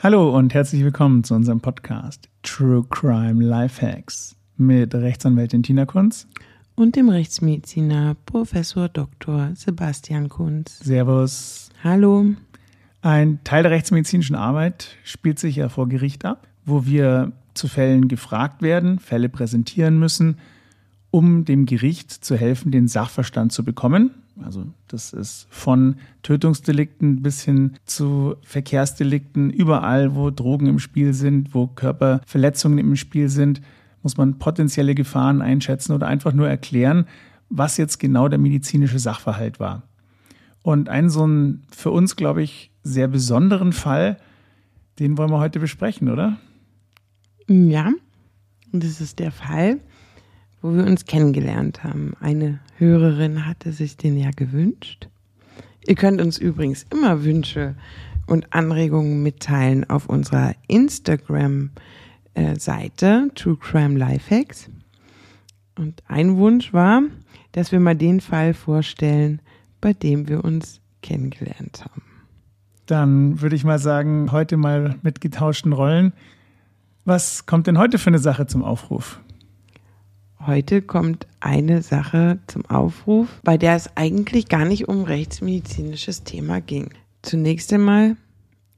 Hallo und herzlich willkommen zu unserem Podcast True Crime Lifehacks mit Rechtsanwältin Tina Kunz und dem Rechtsmediziner Professor Dr. Sebastian Kunz. Servus. Hallo. Ein Teil der rechtsmedizinischen Arbeit spielt sich ja vor Gericht ab, wo wir zu Fällen gefragt werden, Fälle präsentieren müssen, um dem Gericht zu helfen, den Sachverstand zu bekommen, also das ist von Tötungsdelikten bis hin zu Verkehrsdelikten. Überall, wo Drogen im Spiel sind, wo Körperverletzungen im Spiel sind, muss man potenzielle Gefahren einschätzen oder einfach nur erklären, was jetzt genau der medizinische Sachverhalt war. Und einen so einen für uns, glaube ich, sehr besonderen Fall, den wollen wir heute besprechen, oder? Ja, das ist der Fall, wo wir uns kennengelernt haben. Eine Hörerin hatte sich den ja gewünscht. Ihr könnt uns übrigens immer Wünsche und Anregungen mitteilen auf unserer Instagram-Seite True Crime Lifehacks. Und ein Wunsch war, dass wir mal den Fall vorstellen, bei dem wir uns kennengelernt haben. Dann würde ich mal sagen, heute mal mit getauschten Rollen. Was kommt denn heute für eine Sache zum Aufruf? Heute kommt eine Sache zum Aufruf, bei der es eigentlich gar nicht um rechtsmedizinisches Thema ging. Zunächst einmal,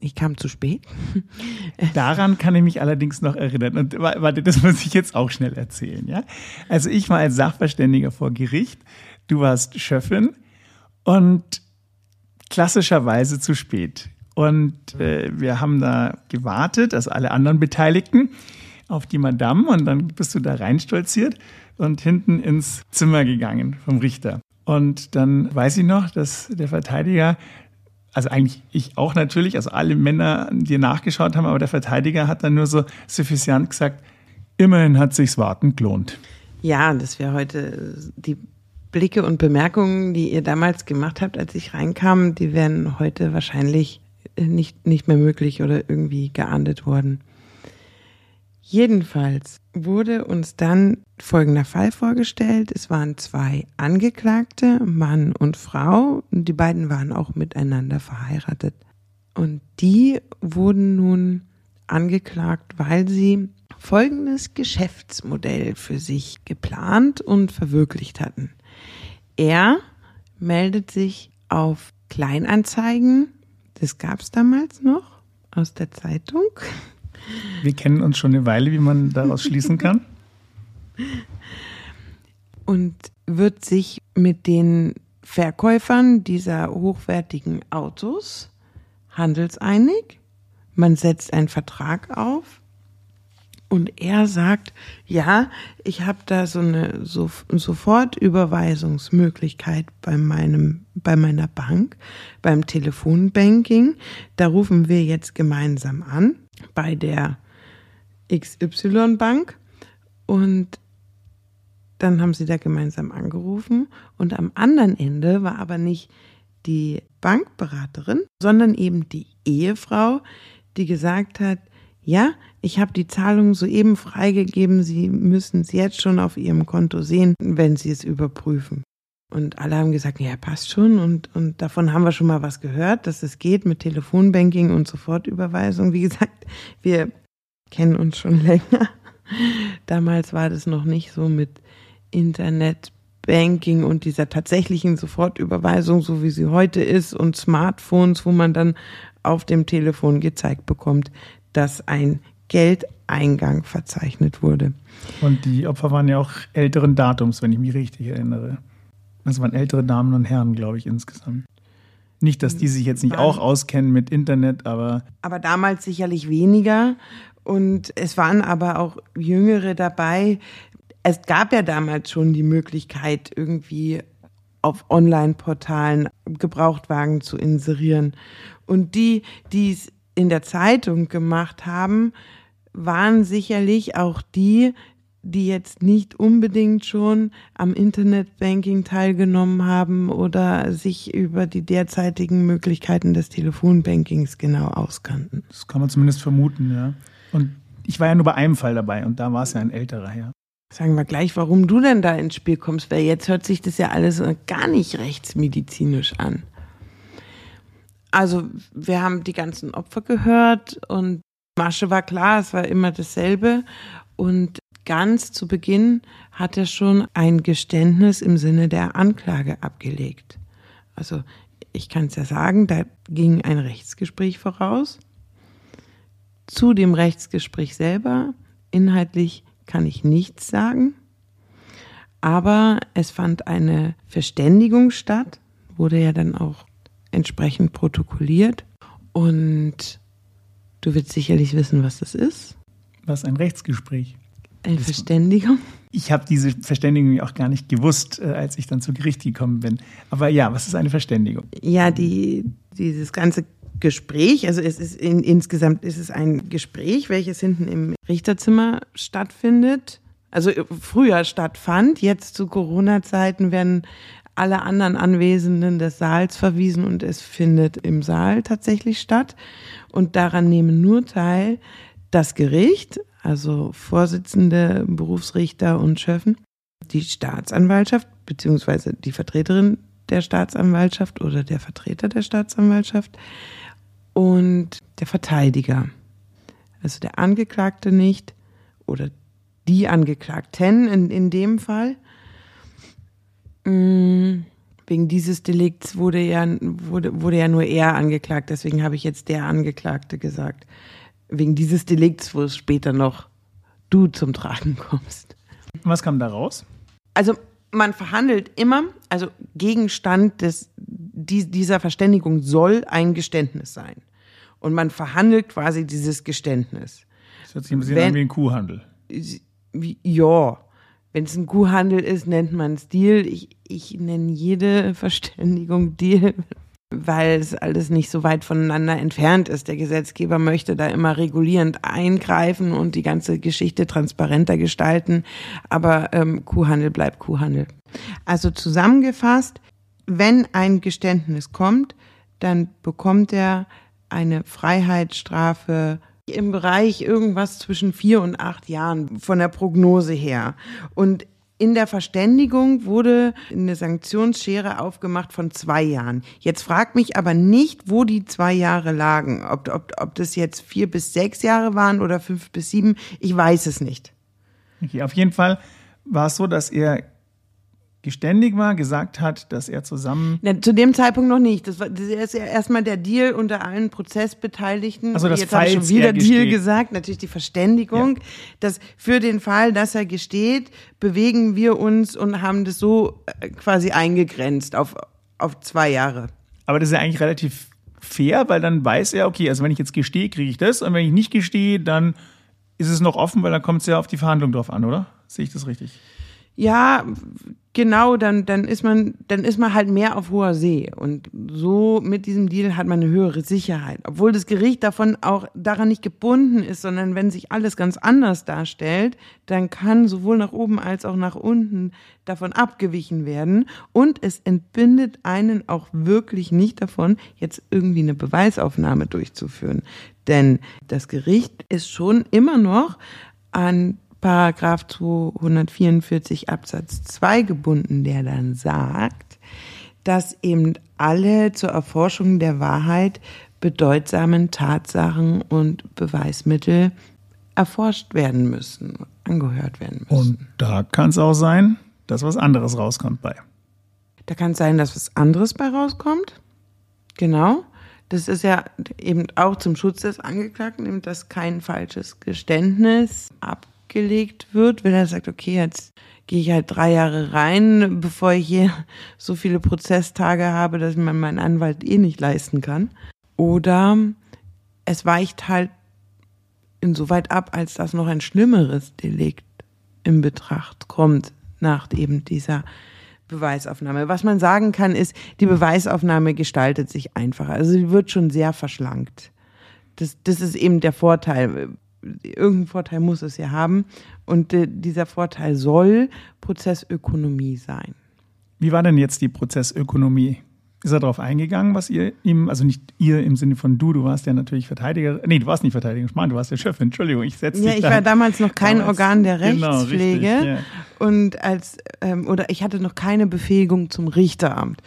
ich kam zu spät. Daran kann ich mich allerdings noch erinnern. Und warte, das muss ich jetzt auch schnell erzählen, ja? Also ich war als Sachverständiger vor Gericht, du warst Schöffin und klassischerweise zu spät. Und äh, wir haben da gewartet, also alle anderen Beteiligten auf die Madame und dann bist du da reinstolziert und hinten ins Zimmer gegangen vom Richter. Und dann weiß ich noch, dass der Verteidiger, also eigentlich ich auch natürlich, also alle Männer dir nachgeschaut haben, aber der Verteidiger hat dann nur so suffisant gesagt, immerhin hat sich's warten gelohnt. Ja, das wäre heute die Blicke und Bemerkungen, die ihr damals gemacht habt, als ich reinkam, die wären heute wahrscheinlich nicht, nicht mehr möglich oder irgendwie geahndet worden. Jedenfalls wurde uns dann folgender Fall vorgestellt. Es waren zwei Angeklagte, Mann und Frau. Die beiden waren auch miteinander verheiratet. Und die wurden nun angeklagt, weil sie folgendes Geschäftsmodell für sich geplant und verwirklicht hatten. Er meldet sich auf Kleinanzeigen, das gab es damals noch aus der Zeitung, wir kennen uns schon eine Weile, wie man daraus schließen kann. Und wird sich mit den Verkäufern dieser hochwertigen Autos handelseinig. Man setzt einen Vertrag auf und er sagt, ja, ich habe da so eine so, Sofortüberweisungsmöglichkeit bei meinem bei meiner Bank, beim Telefonbanking. Da rufen wir jetzt gemeinsam an bei der XY Bank und dann haben sie da gemeinsam angerufen. Und am anderen Ende war aber nicht die Bankberaterin, sondern eben die Ehefrau, die gesagt hat, ja, ich habe die Zahlung soeben freigegeben, Sie müssen es jetzt schon auf Ihrem Konto sehen, wenn Sie es überprüfen. Und alle haben gesagt, ja, passt schon. Und, und davon haben wir schon mal was gehört, dass es geht mit Telefonbanking und Sofortüberweisung. Wie gesagt, wir kennen uns schon länger. Damals war das noch nicht so mit Internetbanking und dieser tatsächlichen Sofortüberweisung, so wie sie heute ist, und Smartphones, wo man dann auf dem Telefon gezeigt bekommt, dass ein Geldeingang verzeichnet wurde. Und die Opfer waren ja auch älteren Datums, wenn ich mich richtig erinnere. Das waren ältere Damen und Herren, glaube ich, insgesamt. Nicht, dass die sich jetzt nicht auch auskennen mit Internet, aber. Aber damals sicherlich weniger. Und es waren aber auch Jüngere dabei. Es gab ja damals schon die Möglichkeit, irgendwie auf Online-Portalen Gebrauchtwagen zu inserieren. Und die, die es in der Zeitung gemacht haben, waren sicherlich auch die, die jetzt nicht unbedingt schon am Internetbanking teilgenommen haben oder sich über die derzeitigen Möglichkeiten des Telefonbankings genau auskannten. Das kann man zumindest vermuten, ja. Und ich war ja nur bei einem Fall dabei und da war es ja ein älterer Herr. Sagen wir gleich, warum du denn da ins Spiel kommst, weil jetzt hört sich das ja alles gar nicht rechtsmedizinisch an. Also wir haben die ganzen Opfer gehört und Masche war klar, es war immer dasselbe. Und ganz zu Beginn hat er schon ein Geständnis im Sinne der Anklage abgelegt. Also ich kann es ja sagen, da ging ein Rechtsgespräch voraus. Zu dem Rechtsgespräch selber, inhaltlich kann ich nichts sagen, aber es fand eine Verständigung statt, wurde ja dann auch entsprechend protokolliert und du wirst sicherlich wissen, was das ist. Was ein Rechtsgespräch? Eine Verständigung? Ich habe diese Verständigung auch gar nicht gewusst, äh, als ich dann zu Gericht gekommen bin. Aber ja, was ist eine Verständigung? Ja, die, dieses ganze Gespräch, also es ist in, insgesamt ist es ein Gespräch, welches hinten im Richterzimmer stattfindet. Also äh, früher stattfand, jetzt zu Corona-Zeiten werden alle anderen Anwesenden des Saals verwiesen und es findet im Saal tatsächlich statt. Und daran nehmen nur teil das Gericht, also Vorsitzende, Berufsrichter und Schöffen, die Staatsanwaltschaft beziehungsweise die Vertreterin der Staatsanwaltschaft oder der Vertreter der Staatsanwaltschaft und der Verteidiger. Also der Angeklagte nicht oder die Angeklagten in, in dem Fall. Mm, wegen dieses Delikts wurde ja, wurde, wurde ja nur er angeklagt, deswegen habe ich jetzt der Angeklagte gesagt wegen dieses Delikts, wo es später noch du zum Tragen kommst. Was kam da raus? Also man verhandelt immer, also Gegenstand des, dieser Verständigung soll ein Geständnis sein. Und man verhandelt quasi dieses Geständnis. Das hört sich ein bisschen Wenn, an wie ein Kuhhandel. Ja, wenn es ein Kuhhandel ist, nennt man es Deal. Ich, ich nenne jede Verständigung Deal, weil es alles nicht so weit voneinander entfernt ist. Der Gesetzgeber möchte da immer regulierend eingreifen und die ganze Geschichte transparenter gestalten, aber ähm, Kuhhandel bleibt Kuhhandel. Also zusammengefasst, wenn ein Geständnis kommt, dann bekommt er eine Freiheitsstrafe im Bereich irgendwas zwischen vier und acht Jahren von der Prognose her. Und in der Verständigung wurde eine Sanktionsschere aufgemacht von zwei Jahren. Jetzt fragt mich aber nicht, wo die zwei Jahre lagen. Ob, ob, ob das jetzt vier bis sechs Jahre waren oder fünf bis sieben, ich weiß es nicht. Okay, auf jeden Fall war es so, dass er geständig war, gesagt hat, dass er zusammen. Ja, zu dem Zeitpunkt noch nicht. Das, war, das ist ja erstmal der Deal unter allen Prozessbeteiligten. Also das Jetzt habe ich schon wieder Deal gesagt, natürlich die Verständigung, ja. dass für den Fall, dass er gesteht, bewegen wir uns und haben das so äh, quasi eingegrenzt auf, auf zwei Jahre. Aber das ist ja eigentlich relativ fair, weil dann weiß er, okay, also wenn ich jetzt gestehe, kriege ich das und wenn ich nicht gestehe, dann ist es noch offen, weil dann kommt es ja auf die Verhandlung drauf an, oder? Sehe ich das richtig? Ja, genau, dann, dann ist man, dann ist man halt mehr auf hoher See. Und so mit diesem Deal hat man eine höhere Sicherheit. Obwohl das Gericht davon auch daran nicht gebunden ist, sondern wenn sich alles ganz anders darstellt, dann kann sowohl nach oben als auch nach unten davon abgewichen werden. Und es entbindet einen auch wirklich nicht davon, jetzt irgendwie eine Beweisaufnahme durchzuführen. Denn das Gericht ist schon immer noch an Paragraph 244 Absatz 2 gebunden, der dann sagt, dass eben alle zur Erforschung der Wahrheit bedeutsamen Tatsachen und Beweismittel erforscht werden müssen, angehört werden müssen. Und da kann es auch sein, dass was anderes rauskommt bei. Da kann es sein, dass was anderes bei rauskommt. Genau. Das ist ja eben auch zum Schutz des Angeklagten, dass kein falsches Geständnis ab gelegt wird, wenn er sagt, okay, jetzt gehe ich halt drei Jahre rein, bevor ich hier so viele Prozesstage habe, dass man meinen Anwalt eh nicht leisten kann. Oder es weicht halt insoweit ab, als dass noch ein schlimmeres Delikt in Betracht kommt nach eben dieser Beweisaufnahme. Was man sagen kann, ist, die Beweisaufnahme gestaltet sich einfacher. Also sie wird schon sehr verschlankt. Das, das ist eben der Vorteil irgendeinen Vorteil muss es ja haben. Und äh, dieser Vorteil soll Prozessökonomie sein. Wie war denn jetzt die Prozessökonomie? Ist er darauf eingegangen, was ihr ihm, also nicht ihr im Sinne von du, du warst ja natürlich Verteidiger, nee, du warst nicht Verteidiger, Schmarrn, du warst der Chef, Entschuldigung, ich setze dich Ja, ich da. war damals noch kein damals, Organ der Rechtspflege genau, richtig, ja. und als, ähm, oder ich hatte noch keine Befähigung zum Richteramt.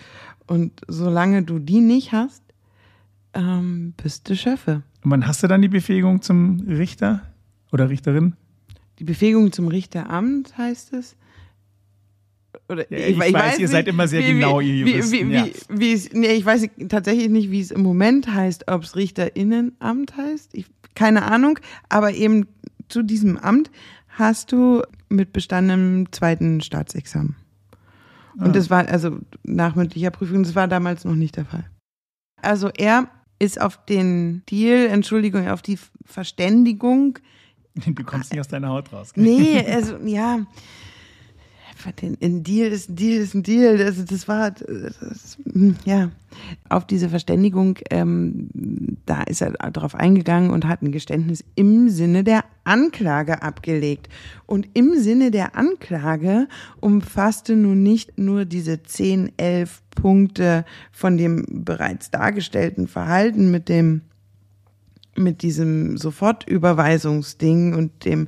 Und solange du die nicht hast, ähm, bist du Schöffe. Und wann hast du dann die Befähigung zum Richter oder Richterin? Die Befähigung zum Richteramt heißt es. Oder, Ja, ich weiß, ihr seid immer sehr genau, ihr wie, Juristen, wie, ja. wie, wie es, nee, ich weiß tatsächlich nicht, wie es im Moment heißt, ob es Richterinnenamt heißt. Ich, keine Ahnung. Aber eben zu diesem Amt hast du mit bestandenem zweiten Staatsexamen. Und Ah. das war also nach mündlicher Prüfung, das war damals noch nicht der Fall. Also er ist auf den Deal, Entschuldigung, auf die Verständigung Du kommst nicht aus deiner Haut raus. gell? Nee, also ja. Ein Deal ist ein Deal ist ein Deal. Das, das war das, ja auf diese Verständigung. Ähm, da ist er darauf eingegangen und hat ein Geständnis im Sinne der Anklage abgelegt. Und im Sinne der Anklage umfasste nun nicht nur diese 10, 11 Punkte von dem bereits dargestellten Verhalten mit dem mit diesem Sofortüberweisungsding und dem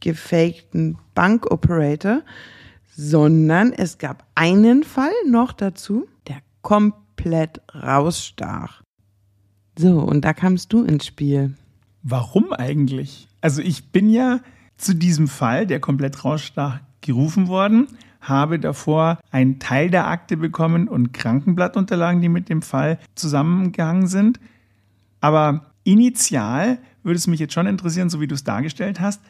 gefakten Bankoperator, sondern es gab einen Fall noch dazu, der komplett rausstach. So, und da kamst du ins Spiel. Warum eigentlich? Also ich bin ja zu diesem Fall, der komplett rausstach, gerufen worden, habe davor einen Teil der Akte bekommen und Krankenblattunterlagen, die mit dem Fall zusammengehangen sind. Aber initial würde es mich jetzt schon interessieren, so wie du es dargestellt hast,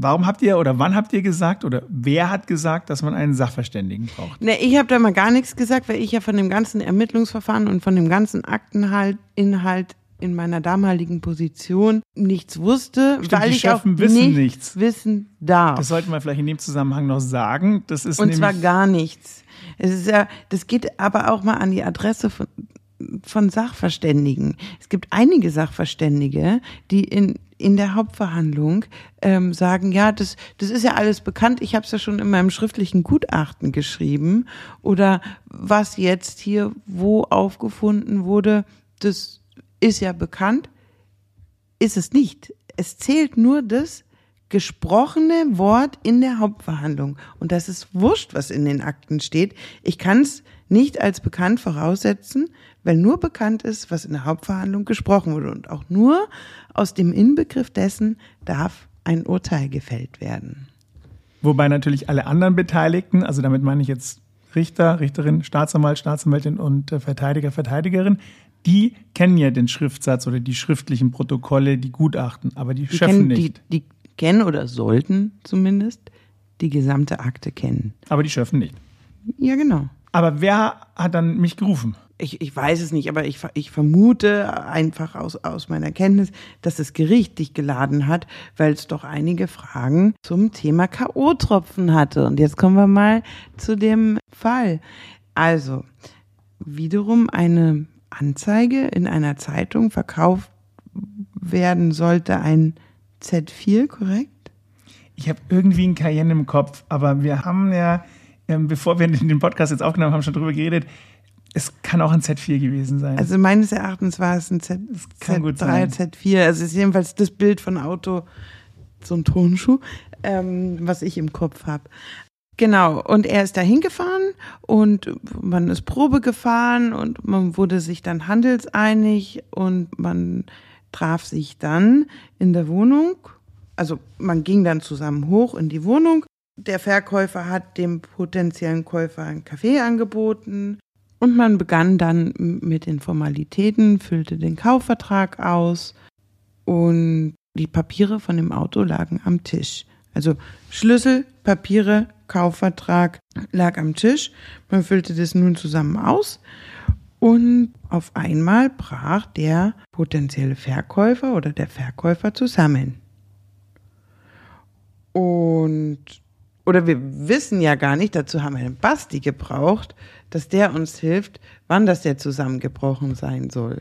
warum habt ihr oder wann habt ihr gesagt oder wer hat gesagt, dass man einen Sachverständigen braucht? Ne, ich habe da mal gar nichts gesagt, weil ich ja von dem ganzen Ermittlungsverfahren und von dem ganzen Akteninhalt Inhalt in meiner damaligen Position nichts wusste, Stimmt, weil die ich auch wissen nichts, nichts. wissen darf. Das sollten wir vielleicht in dem Zusammenhang noch sagen. Das ist Und zwar gar nichts. Es ist ja, das geht aber auch mal an die Adresse von, von Sachverständigen. Es gibt einige Sachverständige, die in in der Hauptverhandlung ähm, sagen, ja, das, das ist ja alles bekannt, ich habe es ja schon in meinem schriftlichen Gutachten geschrieben. Oder was jetzt hier wo aufgefunden wurde, das ist ja bekannt, ist es nicht. Es zählt nur das gesprochene Wort in der Hauptverhandlung. Und das ist wurscht, was in den Akten steht. Ich kann es nicht als bekannt voraussetzen, weil nur bekannt ist, was in der Hauptverhandlung gesprochen wurde. Und auch nur aus dem Inbegriff dessen darf ein Urteil gefällt werden. Wobei natürlich alle anderen Beteiligten, also damit meine ich jetzt Richter, Richterin, Staatsanwalt, Staatsanwältin und äh, Verteidiger, Verteidigerin, die kennen ja den Schriftsatz oder die schriftlichen Protokolle, die Gutachten, aber die, Die Schöffen kennen, nicht. die, die kennen oder sollten zumindest die gesamte Akte kennen. aber die Schöffen nicht. Ja, genau. Aber wer hat dann mich gerufen? Ich, ich weiß es nicht, aber ich, ich vermute einfach aus, aus meiner Kenntnis, dass das Gericht dich geladen hat, weil es doch einige Fragen zum Thema K.O.-Tropfen hatte. Und jetzt kommen wir mal zu dem Fall. Also, wiederum eine Anzeige in einer Zeitung verkauft werden sollte ein Z4, korrekt? Ich habe irgendwie einen Cayenne im Kopf, aber wir haben ja, ähm, bevor wir den Podcast jetzt aufgenommen haben, schon drüber geredet. Es kann auch ein Z4 gewesen sein. Also meines Erachtens war es ein Z, kann gut Z3, sein. Z4. Also es ist jedenfalls das Bild von Auto, so ein Turnschuh, ähm, was ich im Kopf habe. Genau, und er ist da hingefahren und man ist Probe gefahren und man wurde sich dann handelseinig und man traf sich dann in der Wohnung. Also man ging dann zusammen hoch in die Wohnung. Der Verkäufer hat dem potenziellen Käufer einen Kaffee angeboten. Und man begann dann mit den Formalitäten, füllte den Kaufvertrag aus und die Papiere von dem Auto lagen am Tisch. Also Schlüssel, Papiere, Kaufvertrag lag am Tisch. Man füllte das nun zusammen aus und auf einmal brach der potenzielle Verkäufer oder der Verkäufer zusammen. Und oder wir wissen ja gar nicht, dazu haben wir den Basti gebraucht, dass der uns hilft, wann das der zusammengebrochen sein soll.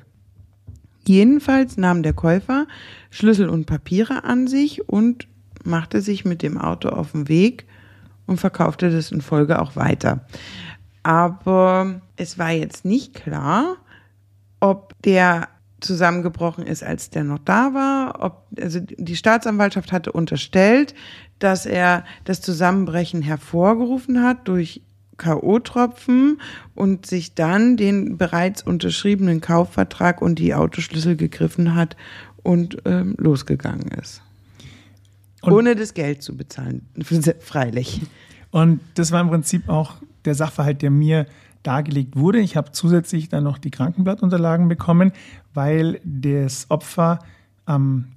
Jedenfalls nahm der Käufer Schlüssel und Papiere an sich und machte sich mit dem Auto auf den Weg und verkaufte das in Folge auch weiter. Aber es war jetzt nicht klar, ob der zusammengebrochen ist, als der noch da war. Ob, also die Staatsanwaltschaft hatte unterstellt, dass er das Zusammenbrechen hervorgerufen hat durch K.O.-Tropfen und sich dann den bereits unterschriebenen Kaufvertrag und die Autoschlüssel gegriffen hat und ähm, losgegangen ist. Und Ohne das Geld zu bezahlen, freilich. Und das war im Prinzip auch der Sachverhalt, der mir dargelegt wurde. Ich habe zusätzlich dann noch die Krankenblattunterlagen bekommen, weil das Opfer am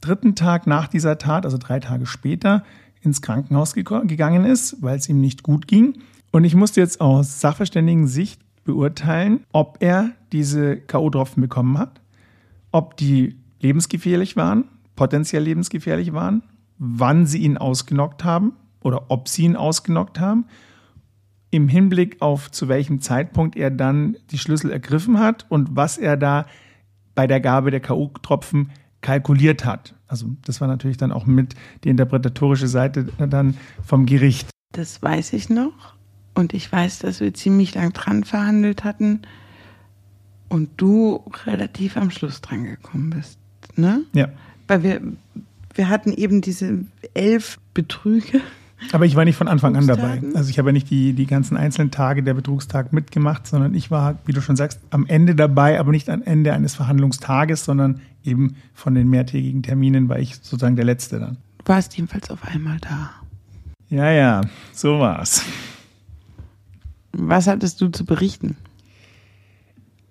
dritten Tag nach dieser Tat, also drei Tage später, ins Krankenhaus gegangen ist, weil es ihm nicht gut ging. Und ich musste jetzt aus Sachverständigen-Sicht beurteilen, ob er diese K.O.-Tropfen bekommen hat, ob die lebensgefährlich waren, potenziell lebensgefährlich waren, wann sie ihn ausgenockt haben oder ob sie ihn ausgenockt haben, im Hinblick auf zu welchem Zeitpunkt er dann die Schlüssel ergriffen hat und was er da bei der Gabe der K.O.-Tropfen kalkuliert hat. Also das war natürlich dann auch mit die interpretatorische Seite dann vom Gericht. Das weiß ich noch. Und ich weiß, dass wir ziemlich lang dran verhandelt hatten und du relativ am Schluss dran gekommen bist. Ne? Ja. Weil wir, wir hatten eben diese elf Betrüge. Aber ich war nicht von Anfang an dabei. Also ich habe ja nicht die, die ganzen einzelnen Tage der Betrugstag mitgemacht, sondern ich war, wie du schon sagst, am Ende dabei, aber nicht am Ende eines Verhandlungstages, sondern eben von den mehrtägigen Terminen war ich sozusagen der Letzte dann. Du warst jedenfalls auf einmal da. Ja, ja, so war's. Was hattest du zu berichten?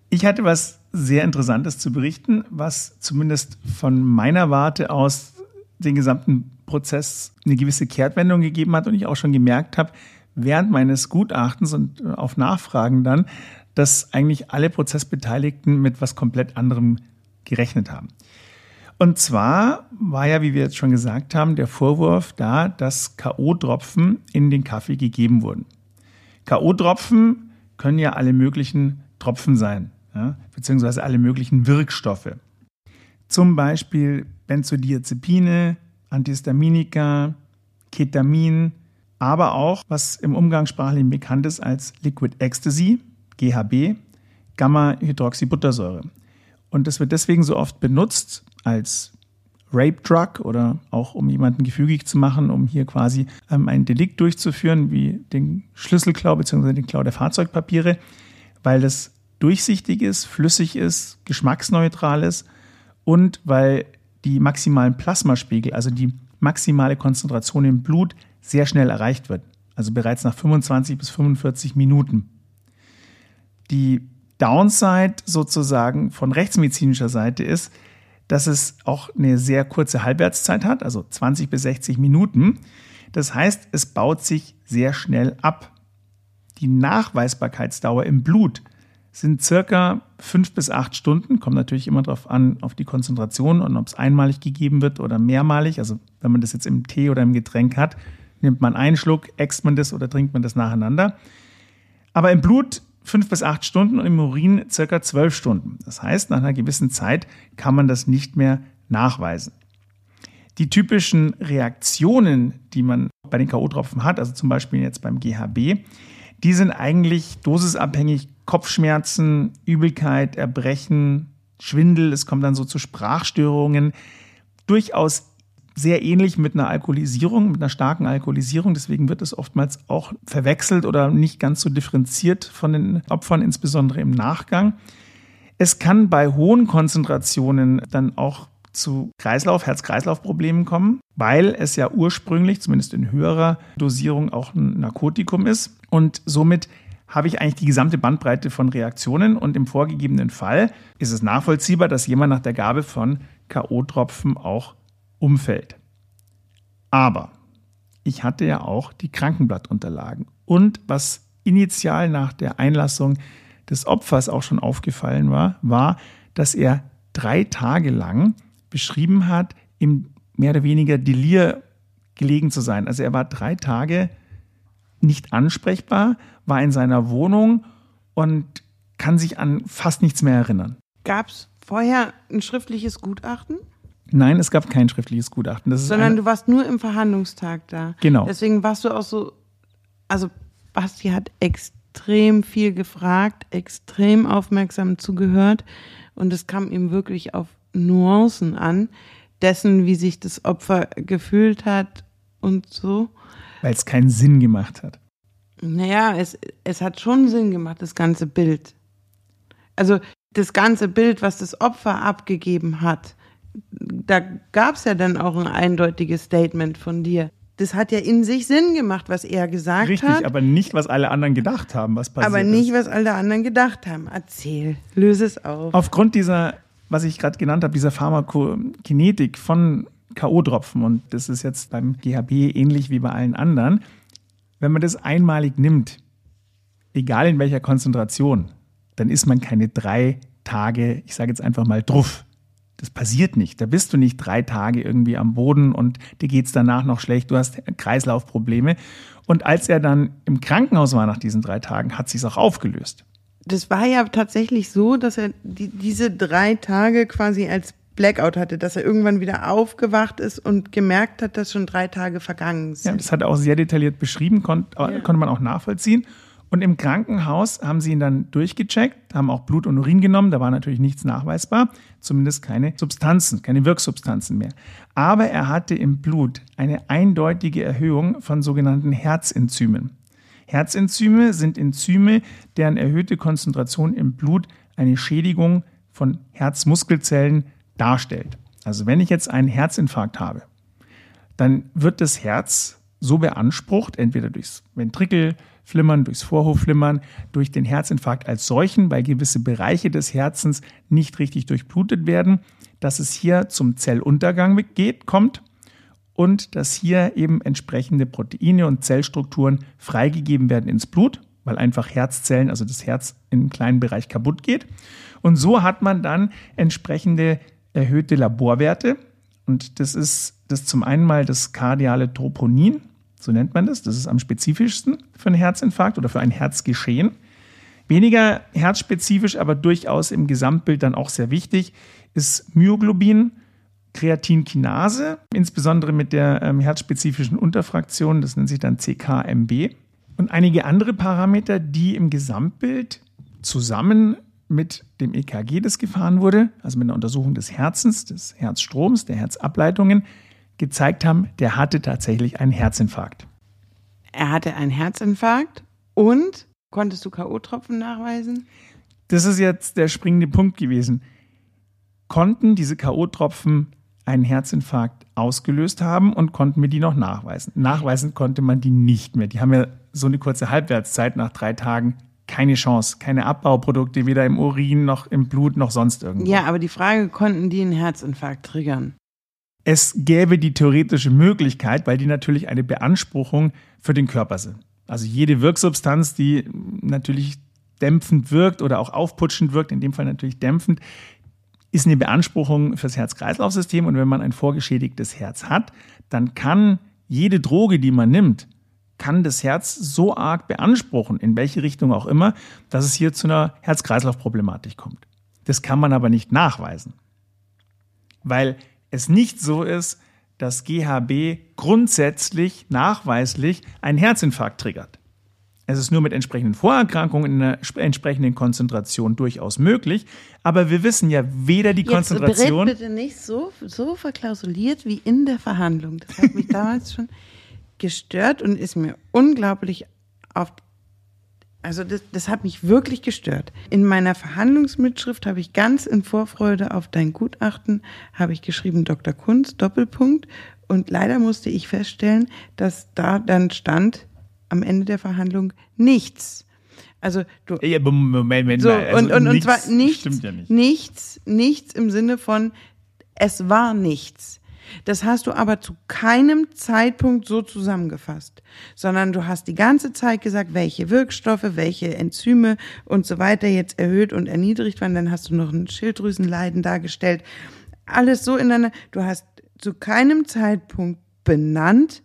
Ich hatte was sehr Interessantes zu berichten, was zumindest von meiner Warte aus den gesamten Prozess eine gewisse Kehrtwendung gegeben hat und ich auch schon gemerkt habe, während meines Gutachtens und auf Nachfragen dann, dass eigentlich alle Prozessbeteiligten mit was komplett anderem gerechnet haben. Und zwar war ja, wie wir jetzt schon gesagt haben, der Vorwurf da, dass K.O.-Tropfen in den Kaffee gegeben wurden. K.O.-Tropfen können ja alle möglichen Tropfen sein, ja, beziehungsweise alle möglichen Wirkstoffe. Zum Beispiel Benzodiazepine, Antihistaminika, Ketamin, aber auch, was im Umgangssprachlichen bekannt ist als Liquid Ecstasy, GHB, Gamma-Hydroxybuttersäure. Und das wird deswegen so oft benutzt als Rape Drug oder auch um jemanden gefügig zu machen, um hier quasi ähm, ein Delikt durchzuführen, wie den Schlüsselklau bzw. den Klau der Fahrzeugpapiere, weil das durchsichtig ist, flüssig ist, geschmacksneutral ist und weil die maximalen Plasmaspiegel, also die maximale Konzentration im Blut, sehr schnell erreicht wird. Also bereits nach 25 bis 45 Minuten. Die Downside sozusagen von rechtsmedizinischer Seite ist, dass es auch eine sehr kurze Halbwertszeit hat, also 20 bis 60 Minuten. Das heißt, es baut sich sehr schnell ab. Die Nachweisbarkeitsdauer im Blut sind circa fünf bis acht Stunden. Kommt natürlich immer darauf an, auf die Konzentration und ob es einmalig gegeben wird oder mehrmalig. Also wenn man das jetzt im Tee oder im Getränk hat, nimmt man einen Schluck, äxt man das oder trinkt man das nacheinander. Aber im Blut fünf bis acht Stunden und im Urin circa zwölf Stunden. Das heißt, nach einer gewissen Zeit kann man das nicht mehr nachweisen. Die typischen Reaktionen, die man bei den K.O.-Tropfen hat, also zum Beispiel jetzt beim GHB, die sind eigentlich dosisabhängig. Kopfschmerzen, Übelkeit, Erbrechen, Schwindel, es kommt dann so zu Sprachstörungen. Durchaus sehr ähnlich mit einer Alkoholisierung, mit einer starken Alkoholisierung. Deswegen wird es oftmals auch verwechselt oder nicht ganz so differenziert von den Opfern, insbesondere im Nachgang. Es kann bei hohen Konzentrationen dann auch zu Kreislauf, Herz-Kreislauf-Problemen kommen, weil es ja ursprünglich, zumindest in höherer Dosierung, auch ein Narkotikum ist. Und somit habe ich eigentlich die gesamte Bandbreite von Reaktionen und im vorgegebenen Fall ist es nachvollziehbar, dass jemand nach der Gabe von K.O.-Tropfen auch umfällt. Aber ich hatte ja auch die Krankenblattunterlagen. Und was initial nach der Einlassung des Opfers auch schon aufgefallen war, war, dass er drei Tage lang beschrieben hat, im mehr oder weniger Delir gelegen zu sein. Also er war drei Tage nicht ansprechbar, war in seiner Wohnung und kann sich an fast nichts mehr erinnern. Gab es vorher ein schriftliches Gutachten? Nein, es gab kein schriftliches Gutachten. Sondern du warst nur im Verhandlungstag da. Genau. Deswegen warst du auch so, also Basti hat extrem viel gefragt, extrem aufmerksam zugehört und es kam ihm wirklich auf Nuancen an, dessen, wie sich das Opfer gefühlt hat und so. Weil es keinen Sinn gemacht hat. Naja, es, es hat schon Sinn gemacht, das ganze Bild. Also das ganze Bild, was das Opfer abgegeben hat, da gab es ja dann auch ein eindeutiges Statement von dir. Das hat ja in sich Sinn gemacht, was er gesagt Richtig, hat. Richtig, aber nicht, was alle anderen gedacht haben, was passiert Aber nicht, was alle anderen gedacht haben. Erzähl, löse es auf. Aufgrund dieser, was ich gerade genannt habe, dieser Pharmakokinetik von K.O.-Tropfen, und das ist jetzt beim GHB ähnlich wie bei allen anderen, wenn man das einmalig nimmt, egal in welcher Konzentration, dann ist man keine drei Tage, ich sage jetzt einfach mal druff. Das passiert nicht. Da bist du nicht drei Tage irgendwie am Boden und dir geht es danach noch schlecht. Du hast Kreislaufprobleme. Und als er dann im Krankenhaus war nach diesen drei Tagen, hat sich auch aufgelöst. Das war ja tatsächlich so, dass er die, diese drei Tage quasi als Blackout hatte, dass er irgendwann wieder aufgewacht ist und gemerkt hat, dass schon drei Tage vergangen sind. Ja, das hat er auch sehr detailliert beschrieben, kon ja. konnte man auch nachvollziehen. Und im Krankenhaus haben sie ihn dann durchgecheckt, haben auch Blut und Urin genommen. Da war natürlich nichts nachweisbar, zumindest keine Substanzen, keine Wirksubstanzen mehr. Aber er hatte im Blut eine eindeutige Erhöhung von sogenannten Herzenzymen. Herzenzyme sind Enzyme, deren erhöhte Konzentration im Blut eine Schädigung von Herzmuskelzellen darstellt. Also wenn ich jetzt einen Herzinfarkt habe, dann wird das Herz so beansprucht, entweder durchs Ventrikel, Flimmern, durchs Vorhofflimmern, durch den Herzinfarkt als solchen, weil gewisse Bereiche des Herzens nicht richtig durchblutet werden, dass es hier zum Zelluntergang geht, kommt und dass hier eben entsprechende Proteine und Zellstrukturen freigegeben werden ins Blut, weil einfach Herzzellen, also das Herz in einem kleinen Bereich kaputt geht. Und so hat man dann entsprechende erhöhte Laborwerte. Und das ist das zum einen mal das kardiale Troponin, so nennt man das. Das ist am spezifischsten für einen Herzinfarkt oder für ein Herzgeschehen. Weniger herzspezifisch, aber durchaus im Gesamtbild dann auch sehr wichtig, ist Myoglobin, Kreatinkinase, insbesondere mit der ähm, herzspezifischen Unterfraktion, das nennt sich dann CKMB. Und einige andere Parameter, die im Gesamtbild zusammen mit dem EKG, das gefahren wurde, also mit einer Untersuchung des Herzens, des Herzstroms, der Herzableitungen, gezeigt haben, der hatte tatsächlich einen Herzinfarkt. Er hatte einen Herzinfarkt und konntest du K.O.-Tropfen nachweisen? Das ist jetzt der springende Punkt gewesen. Konnten diese K.O.-Tropfen einen Herzinfarkt ausgelöst haben und konnten wir die noch nachweisen? Nachweisen konnte man die nicht mehr. Die haben ja so eine kurze Halbwertszeit nach drei Tagen. Keine Chance, keine Abbauprodukte, weder im Urin noch im Blut noch sonst irgendwo. Ja, aber die Frage, konnten die einen Herzinfarkt triggern? es gäbe die theoretische Möglichkeit, weil die natürlich eine Beanspruchung für den Körper sind. Also jede Wirksubstanz, die natürlich dämpfend wirkt oder auch aufputschend wirkt, in dem Fall natürlich dämpfend, ist eine Beanspruchung fürs Herz-Kreislauf-System. Und wenn man ein vorgeschädigtes Herz hat, dann kann jede Droge, die man nimmt, kann das Herz so arg beanspruchen, in welche Richtung auch immer, dass es hier zu einer Herz-Kreislauf-Problematik kommt. Das kann man aber nicht nachweisen. Weil es nicht so ist, dass GHB grundsätzlich nachweislich einen Herzinfarkt triggert. Es ist nur mit entsprechenden Vorerkrankungen in einer entsprechenden Konzentration durchaus möglich. Aber wir wissen ja weder die Jetzt Konzentration. bitte nicht so, so verklausuliert wie in der Verhandlung. Das hat mich damals schon gestört und ist mir unglaublich auf also das, das hat mich wirklich gestört. In meiner Verhandlungsmitschrift habe ich ganz in Vorfreude auf dein Gutachten, habe ich geschrieben Dr. Kunz, Doppelpunkt. Und leider musste ich feststellen, dass da dann stand am Ende der Verhandlung nichts. Also du. Ja, Moment, Moment, so, also und, und, und zwar nichts, ja nicht. nichts, nichts im Sinne von es war nichts. Das hast du aber zu keinem Zeitpunkt so zusammengefasst, sondern du hast die ganze Zeit gesagt, welche Wirkstoffe, welche Enzyme und so weiter jetzt erhöht und erniedrigt waren. Dann hast du noch ein Schilddrüsenleiden dargestellt. Alles so in einer, du hast zu keinem Zeitpunkt benannt,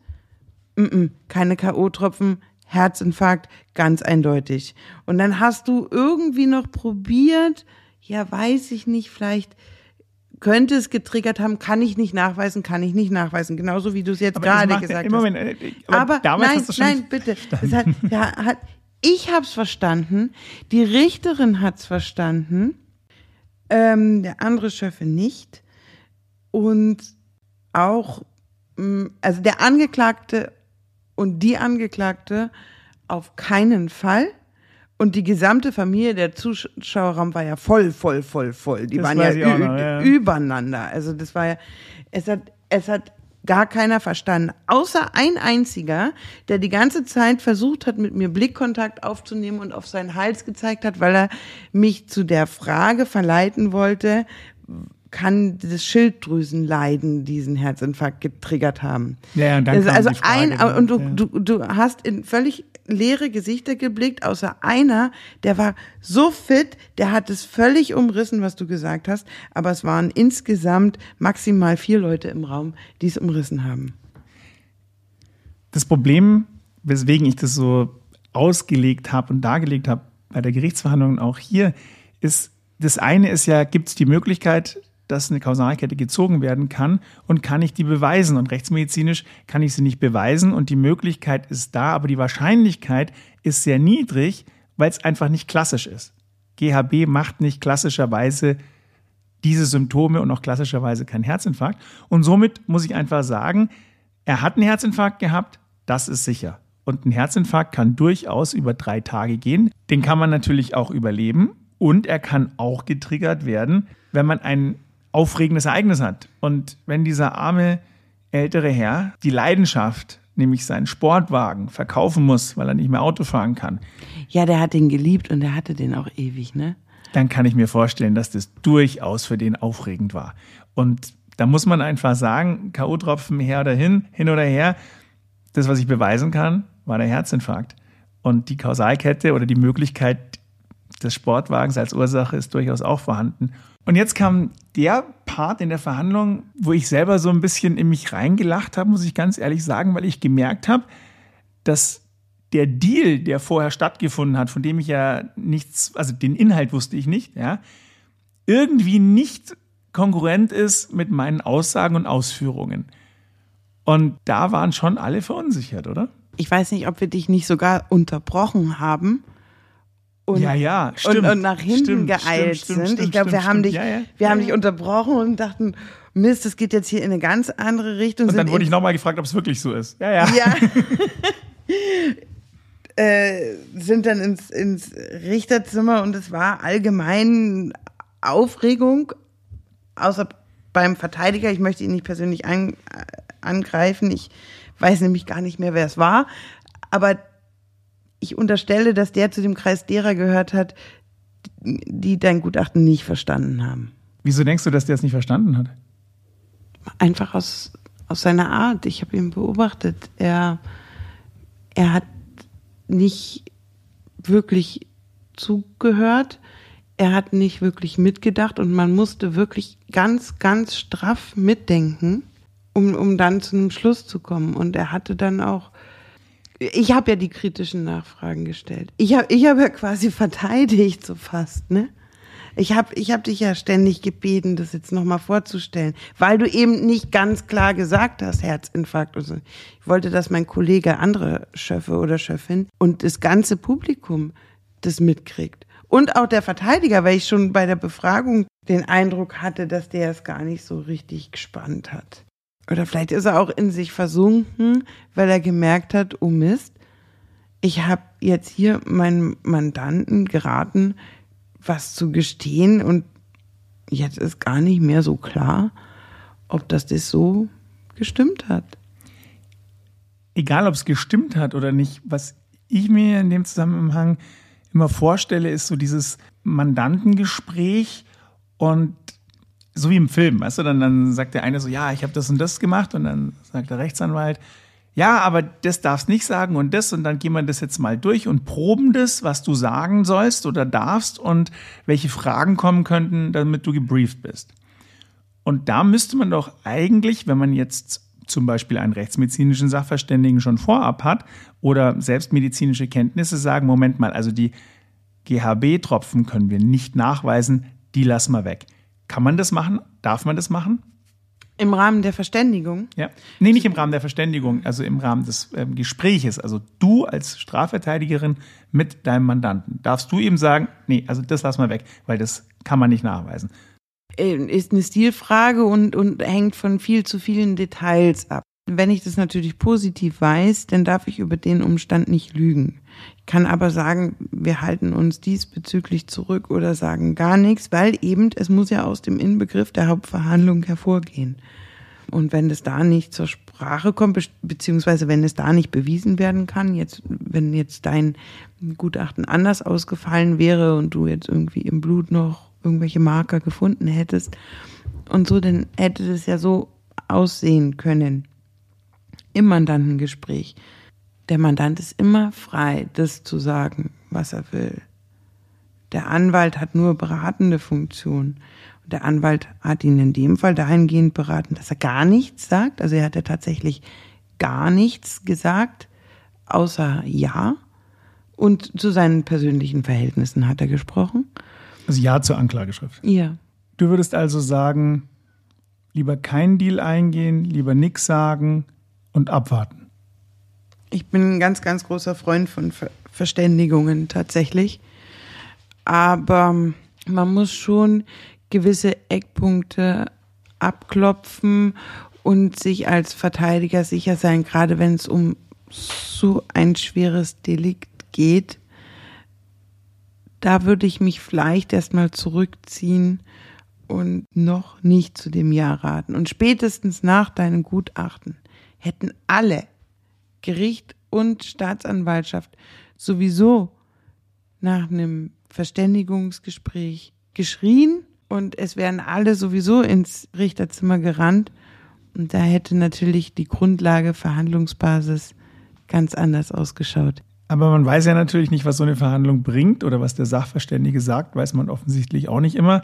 m -m, keine K.O.-Tropfen, Herzinfarkt, ganz eindeutig. Und dann hast du irgendwie noch probiert, ja, weiß ich nicht, vielleicht könnte es getriggert haben, kann ich nicht nachweisen, kann ich nicht nachweisen. Genauso wie du es jetzt aber gerade gesagt hast. Moment, äh, aber, aber nein, nein, bitte. Hat, ja, hat, ich habe es verstanden, die Richterin hat es verstanden, ähm, der andere Schöffe nicht. Und auch, mm, also der Angeklagte und die Angeklagte auf keinen Fall. Und die gesamte Familie, der Zuschauerraum war ja voll, voll, voll, voll. Die Das waren ja, noch, ja. übereinander. Also das war ja, es hat, es hat gar keiner verstanden. Außer ein einziger, der die ganze Zeit versucht hat, mit mir Blickkontakt aufzunehmen und auf seinen Hals gezeigt hat, weil er mich zu der Frage verleiten wollte, kann das Schilddrüsenleiden diesen Herzinfarkt getriggert haben. Ja, und dann also, also Frage ein dann, und du, ja. du, du hast in völlig leere Gesichter geblickt, außer einer, der war so fit, der hat es völlig umrissen, was du gesagt hast, aber es waren insgesamt maximal vier Leute im Raum, die es umrissen haben. Das Problem, weswegen ich das so ausgelegt habe und dargelegt habe bei der Gerichtsverhandlung und auch hier, ist, das eine ist ja, gibt es die Möglichkeit, dass eine Kausalkette gezogen werden kann und kann ich die beweisen? Und rechtsmedizinisch kann ich sie nicht beweisen und die Möglichkeit ist da, aber die Wahrscheinlichkeit ist sehr niedrig, weil es einfach nicht klassisch ist. GHB macht nicht klassischerweise diese Symptome und auch klassischerweise keinen Herzinfarkt. Und somit muss ich einfach sagen, er hat einen Herzinfarkt gehabt, das ist sicher. Und ein Herzinfarkt kann durchaus über drei Tage gehen. Den kann man natürlich auch überleben. Und er kann auch getriggert werden, wenn man ein aufregendes Ereignis hat. Und wenn dieser arme ältere Herr die Leidenschaft, nämlich seinen Sportwagen, verkaufen muss, weil er nicht mehr Auto fahren kann, Ja, der hat den geliebt und der hatte den auch ewig, ne? dann kann ich mir vorstellen, dass das durchaus für den aufregend war. Und da muss man einfach sagen, K.O.-Tropfen her oder hin, hin oder her, das, was ich beweisen kann, war der Herzinfarkt. Und die Kausalkette oder die Möglichkeit des Sportwagens als Ursache ist durchaus auch vorhanden. Und jetzt kam der Part in der Verhandlung, wo ich selber so ein bisschen in mich reingelacht habe, muss ich ganz ehrlich sagen, weil ich gemerkt habe, dass der Deal, der vorher stattgefunden hat, von dem ich ja nichts, also den Inhalt wusste ich nicht, ja, irgendwie nicht konkurrent ist mit meinen Aussagen und Ausführungen. Und da waren schon alle verunsichert, oder? Ich weiß nicht, ob wir dich nicht sogar unterbrochen haben. Und, Ja, ja, stimmt. und, und nach hinten Stimmt, geeilt stimmt, sind. ich glaube, wir haben dich, Ja, ja. wir haben dich unterbrochen und dachten, Mist, es geht jetzt hier in eine ganz andere Richtung. Und dann wurde ich nochmal gefragt, ob es wirklich so ist. Ja, ja. Ja. äh, sind dann ins, ins Richterzimmer und es war allgemein Aufregung, außer beim Verteidiger. Ich möchte ihn nicht persönlich an, äh, angreifen. Ich weiß nämlich gar nicht mehr, wer es war. Aber ich unterstelle, dass der zu dem Kreis derer gehört hat, die dein Gutachten nicht verstanden haben. Wieso denkst du, dass der es nicht verstanden hat? einfach aus, aus seiner Art. Ich habe ihn beobachtet. Er, er hat nicht wirklich zugehört. Er hat nicht wirklich mitgedacht und man musste wirklich ganz, ganz straff mitdenken, um, um dann zu einem Schluss zu kommen. Und er hatte dann auch, ich habe ja die kritischen Nachfragen gestellt. Ich habe ich hab ja quasi verteidigt, so fast, ne? Ich habe ich hab dich ja ständig gebeten, das jetzt nochmal vorzustellen, weil du eben nicht ganz klar gesagt hast, Herzinfarkt. Und so. Ich wollte, dass mein Kollege, andere Schöffe oder Schöffin und das ganze Publikum das mitkriegt. Und auch der Verteidiger, weil ich schon bei der Befragung den Eindruck hatte, dass der es gar nicht so richtig gespannt hat. Oder vielleicht ist er auch in sich versunken, weil er gemerkt hat, oh Mist, ich habe jetzt hier meinen Mandanten geraten, was zu gestehen und jetzt ist gar nicht mehr so klar, ob das das so gestimmt hat. egal ob es gestimmt hat oder nicht, was ich mir in dem Zusammenhang immer vorstelle, ist so dieses Mandantengespräch und so wie im Film, weißt du, dann, dann sagt der eine so, ja, ich habe das und das gemacht und dann sagt der Rechtsanwalt, ja, aber das darfst nicht sagen und das und dann gehen wir das jetzt mal durch und proben das, was du sagen sollst oder darfst und welche Fragen kommen könnten, damit du gebrieft bist. Und da müsste man doch eigentlich, wenn man jetzt zum Beispiel einen rechtsmedizinischen Sachverständigen schon vorab hat oder selbst medizinische Kenntnisse sagen, Moment mal, also die GHB-Tropfen können wir nicht nachweisen, die lassen wir weg. Kann man das machen? Darf man das machen? Im Rahmen der Verständigung. Ja. Nee, nicht im Rahmen der Verständigung, also im Rahmen des ähm, Gespräches. Also du als Strafverteidigerin mit deinem Mandanten. Darfst du ihm sagen, nee, also das lassen wir weg, weil das kann man nicht nachweisen. Äh, Ist eine Stilfrage und, und hängt von viel zu vielen Details ab. Wenn ich das natürlich positiv weiß, dann darf ich über den Umstand nicht lügen. Kann aber sagen, wir halten uns diesbezüglich zurück oder sagen gar nichts, weil eben es muss ja aus dem Inbegriff der Hauptverhandlung hervorgehen. Und wenn es da nicht zur Sprache kommt, beziehungsweise wenn es da nicht bewiesen werden kann, jetzt, wenn jetzt dein Gutachten anders ausgefallen wäre und du jetzt irgendwie im Blut noch irgendwelche Marker gefunden hättest und so, dann hätte es ja so aussehen können im Mandantengespräch. Der Mandant ist immer frei, das zu sagen, was er will. Der Anwalt hat nur beratende Funktion. Der Anwalt hat ihn in dem Fall dahingehend beraten, dass er gar nichts sagt. Also er hat ja tatsächlich gar nichts gesagt, außer Ja. Und zu seinen persönlichen Verhältnissen hat er gesprochen. Also Ja zur Anklageschrift. Ja. Du würdest also sagen, lieber keinen Deal eingehen, lieber nichts sagen und abwarten. Ich bin ein ganz, ganz großer Freund von Ver Verständigungen tatsächlich. Aber man muss schon gewisse Eckpunkte abklopfen und sich als Verteidiger sicher sein, gerade wenn es um so ein schweres Delikt geht. Da würde ich mich vielleicht erstmal zurückziehen und noch nicht zu dem Ja raten. Und spätestens nach deinem Gutachten hätten alle, Gericht und Staatsanwaltschaft, sowieso nach einem Verständigungsgespräch geschrien und es wären alle sowieso ins Richterzimmer gerannt. Und da hätte natürlich die Grundlage, Verhandlungsbasis ganz anders ausgeschaut. Aber man weiß ja natürlich nicht, was so eine Verhandlung bringt oder was der Sachverständige sagt, weiß man offensichtlich auch nicht immer.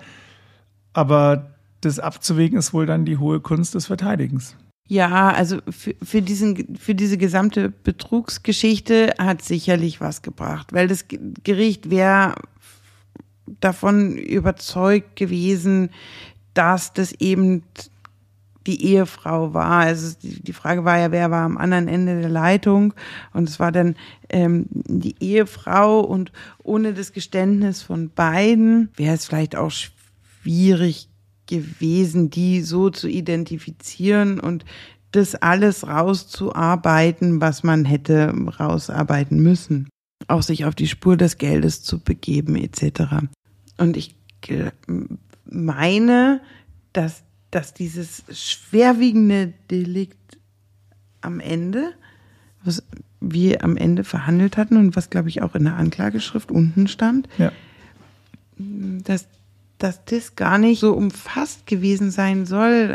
Aber das abzuwägen ist wohl dann die hohe Kunst des Verteidigens. Ja, also für, für, diesen, für diese gesamte Betrugsgeschichte hat sicherlich was gebracht, weil das Gericht wäre davon überzeugt gewesen, dass das eben die Ehefrau war. Also die Frage war ja, wer war am anderen Ende der Leitung? Und es war dann ähm, die Ehefrau und ohne das Geständnis von beiden wäre es vielleicht auch schwierig gewesen, die so zu identifizieren und das alles rauszuarbeiten, was man hätte rausarbeiten müssen. Auch sich auf die Spur des Geldes zu begeben etc. Und ich meine, dass, dass dieses schwerwiegende Delikt am Ende, was wir am Ende verhandelt hatten und was, glaube ich, auch in der Anklageschrift unten stand, ja. dass dass das gar nicht so umfasst gewesen sein soll.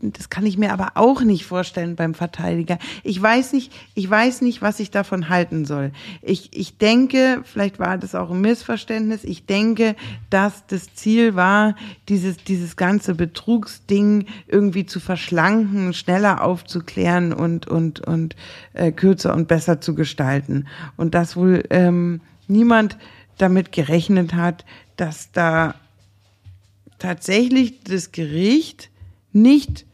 Das kann ich mir aber auch nicht vorstellen beim Verteidiger. Ich weiß nicht, ich weiß nicht, was ich davon halten soll. Ich, ich denke, vielleicht war das auch ein Missverständnis. Ich denke, dass das Ziel war, dieses, dieses ganze Betrugsding irgendwie zu verschlanken, schneller aufzuklären und, und, und äh, kürzer und besser zu gestalten. Und dass wohl ähm, niemand damit gerechnet hat, dass da tatsächlich das Gericht nicht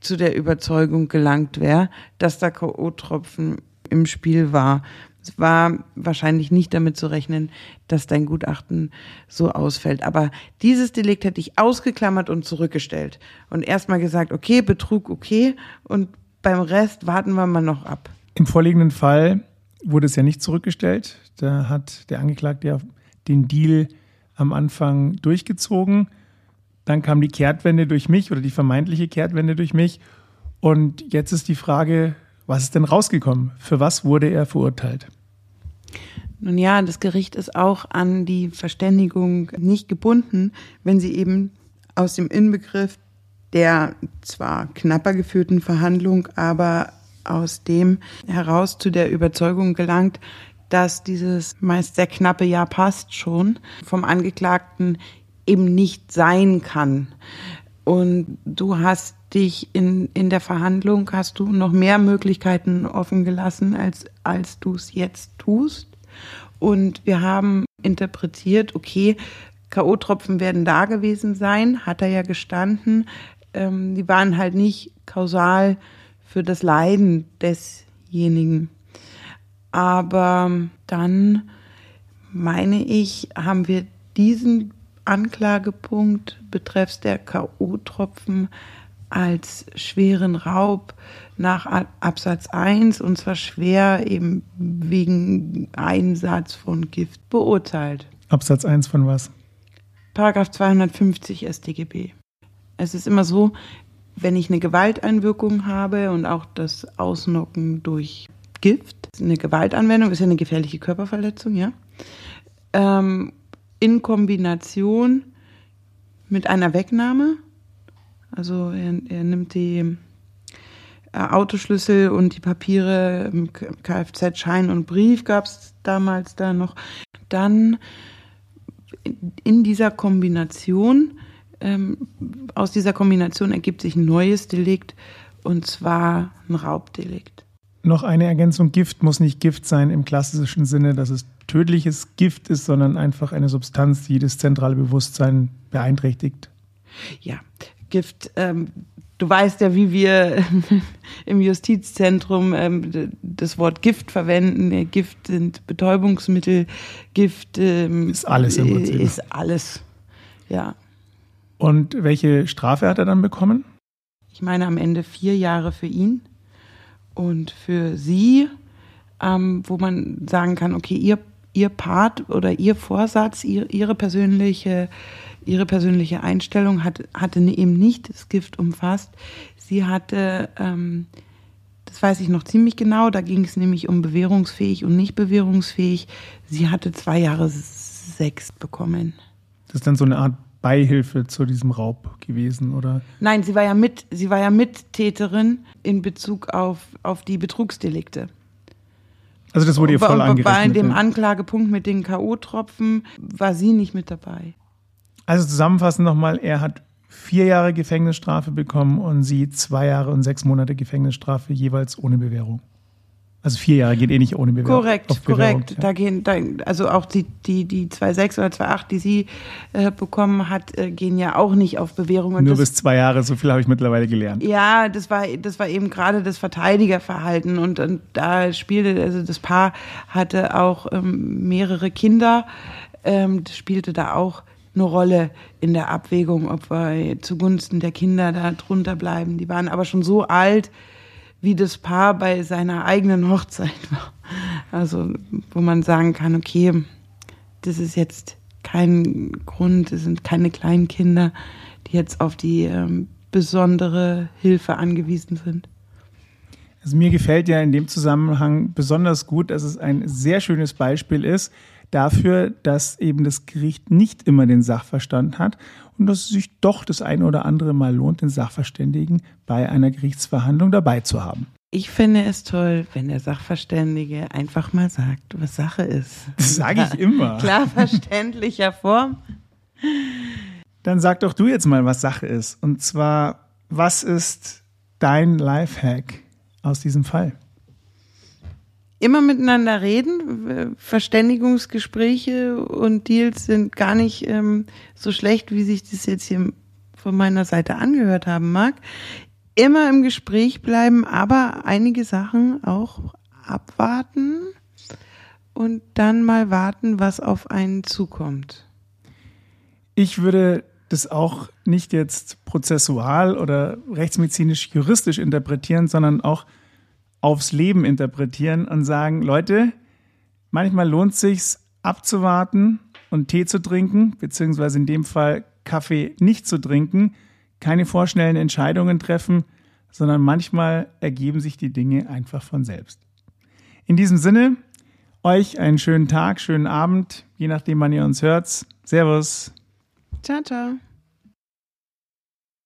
zu der Überzeugung gelangt wäre, dass da K.O.-Tropfen im Spiel war. Es war wahrscheinlich nicht damit zu rechnen, dass dein Gutachten so ausfällt. Aber dieses Delikt hätte ich ausgeklammert und zurückgestellt und erstmal gesagt, okay, Betrug, okay, und beim Rest warten wir mal noch ab. Im vorliegenden Fall wurde es ja nicht zurückgestellt. Da hat der Angeklagte ja den Deal am Anfang durchgezogen. Dann kam die Kehrtwende durch mich oder die vermeintliche Kehrtwende durch mich. Und jetzt ist die Frage, was ist denn rausgekommen? Für was wurde er verurteilt? Nun ja, das Gericht ist auch an die Verständigung nicht gebunden, wenn sie eben aus dem Inbegriff der zwar knapper geführten Verhandlung, aber aus dem heraus zu der Überzeugung gelangt, dass dieses meist sehr knappe Jahr passt schon vom Angeklagten eben nicht sein kann. Und du hast dich in, in der Verhandlung, hast du noch mehr Möglichkeiten offen gelassen, als, als du es jetzt tust. Und wir haben interpretiert, okay, K.O.-Tropfen werden da gewesen sein, hat er ja gestanden. Ähm, die waren halt nicht kausal für das Leiden desjenigen. Aber dann meine ich, haben wir diesen Anklagepunkt betreffs der K.O.-Tropfen als schweren Raub nach Absatz 1 und zwar schwer eben wegen Einsatz von Gift beurteilt. Absatz 1 von was? Paragraph 250 StGB. Es ist immer so, wenn ich eine Gewalteinwirkung habe und auch das Ausnocken durch Gift, eine Gewaltanwendung ist ja eine gefährliche Körperverletzung, ja, ähm, in Kombination mit einer Wegnahme, also er, er nimmt die äh, Autoschlüssel und die Papiere, Kfz, Schein und Brief gab es damals da noch. Dann in dieser Kombination, ähm, aus dieser Kombination ergibt sich ein neues Delikt und zwar ein Raubdelikt. Noch eine Ergänzung, Gift muss nicht Gift sein im klassischen Sinne, dass es tödliches Gift ist, sondern einfach eine Substanz, die das zentrale Bewusstsein beeinträchtigt. Ja, Gift ähm, du weißt ja, wie wir im Justizzentrum ähm, das Wort Gift verwenden. Gift sind Betäubungsmittel, Gift ähm, ist alles im Prinzip. Ist alles, ja. Und welche Strafe hat er dann bekommen? Ich meine am Ende vier Jahre für ihn und für sie, ähm, wo man sagen kann, okay, ihr, ihr Part oder ihr Vorsatz, ihr, ihre persönliche ihre persönliche Einstellung hat, hatte eben nicht das Gift umfasst. Sie hatte, ähm, das weiß ich noch ziemlich genau, da ging es nämlich um bewährungsfähig und nicht bewährungsfähig. Sie hatte zwei Jahre sechs bekommen. Das ist dann so eine Art Beihilfe zu diesem Raub gewesen, oder? Nein, sie war ja mit, sie war ja Mittäterin in Bezug auf, auf die Betrugsdelikte. Also das wurde ihr voll angerechnet. Bei dem Anklagepunkt mit den K.O.-Tropfen war sie nicht mit dabei. Also zusammenfassend nochmal, er hat vier Jahre Gefängnisstrafe bekommen und sie zwei Jahre und sechs Monate Gefängnisstrafe jeweils ohne Bewährung. Also vier Jahre geht eh nicht ohne Bewährung. Korrekt, korrekt. Ja. Da gehen, da, also auch die, die, die 2,6 oder 2,8, die sie äh, bekommen hat, äh, gehen ja auch nicht auf Bewährung. Und Nur das, bis zwei Jahre, so viel habe ich mittlerweile gelernt. Ja, das war, das war eben gerade das Verteidigerverhalten und, und da spielte, also das Paar hatte auch ähm, mehrere Kinder, ähm, das spielte da auch eine Rolle in der Abwägung, ob wir zugunsten der Kinder da drunter bleiben. Die waren aber schon so alt, wie das Paar bei seiner eigenen Hochzeit war. Also, wo man sagen kann, okay, das ist jetzt kein Grund, es sind keine kleinen Kinder, die jetzt auf die ähm, besondere Hilfe angewiesen sind. Also mir gefällt ja in dem Zusammenhang besonders gut, dass es ein sehr schönes Beispiel ist, dafür, dass eben das Gericht nicht immer den Sachverstand hat und dass es sich doch das eine oder andere Mal lohnt, den Sachverständigen bei einer Gerichtsverhandlung dabei zu haben. Ich finde es toll, wenn der Sachverständige einfach mal sagt, was Sache ist. Das sage ich immer. Klar verständlicher Form. Dann sag doch du jetzt mal, was Sache ist. Und zwar, was ist dein Lifehack aus diesem Fall? Immer miteinander reden. Verständigungsgespräche und Deals sind gar nicht ähm, so schlecht, wie sich das jetzt hier von meiner Seite angehört haben mag. Immer im Gespräch bleiben, aber einige Sachen auch abwarten und dann mal warten, was auf einen zukommt. Ich würde das auch nicht jetzt prozessual oder rechtsmedizinisch juristisch interpretieren, sondern auch aufs Leben interpretieren und sagen, Leute, manchmal lohnt es sich abzuwarten und Tee zu trinken, beziehungsweise in dem Fall Kaffee nicht zu trinken, keine vorschnellen Entscheidungen treffen, sondern manchmal ergeben sich die Dinge einfach von selbst. In diesem Sinne, euch einen schönen Tag, schönen Abend, je nachdem, wann ihr uns hört. Servus. Ciao, ciao.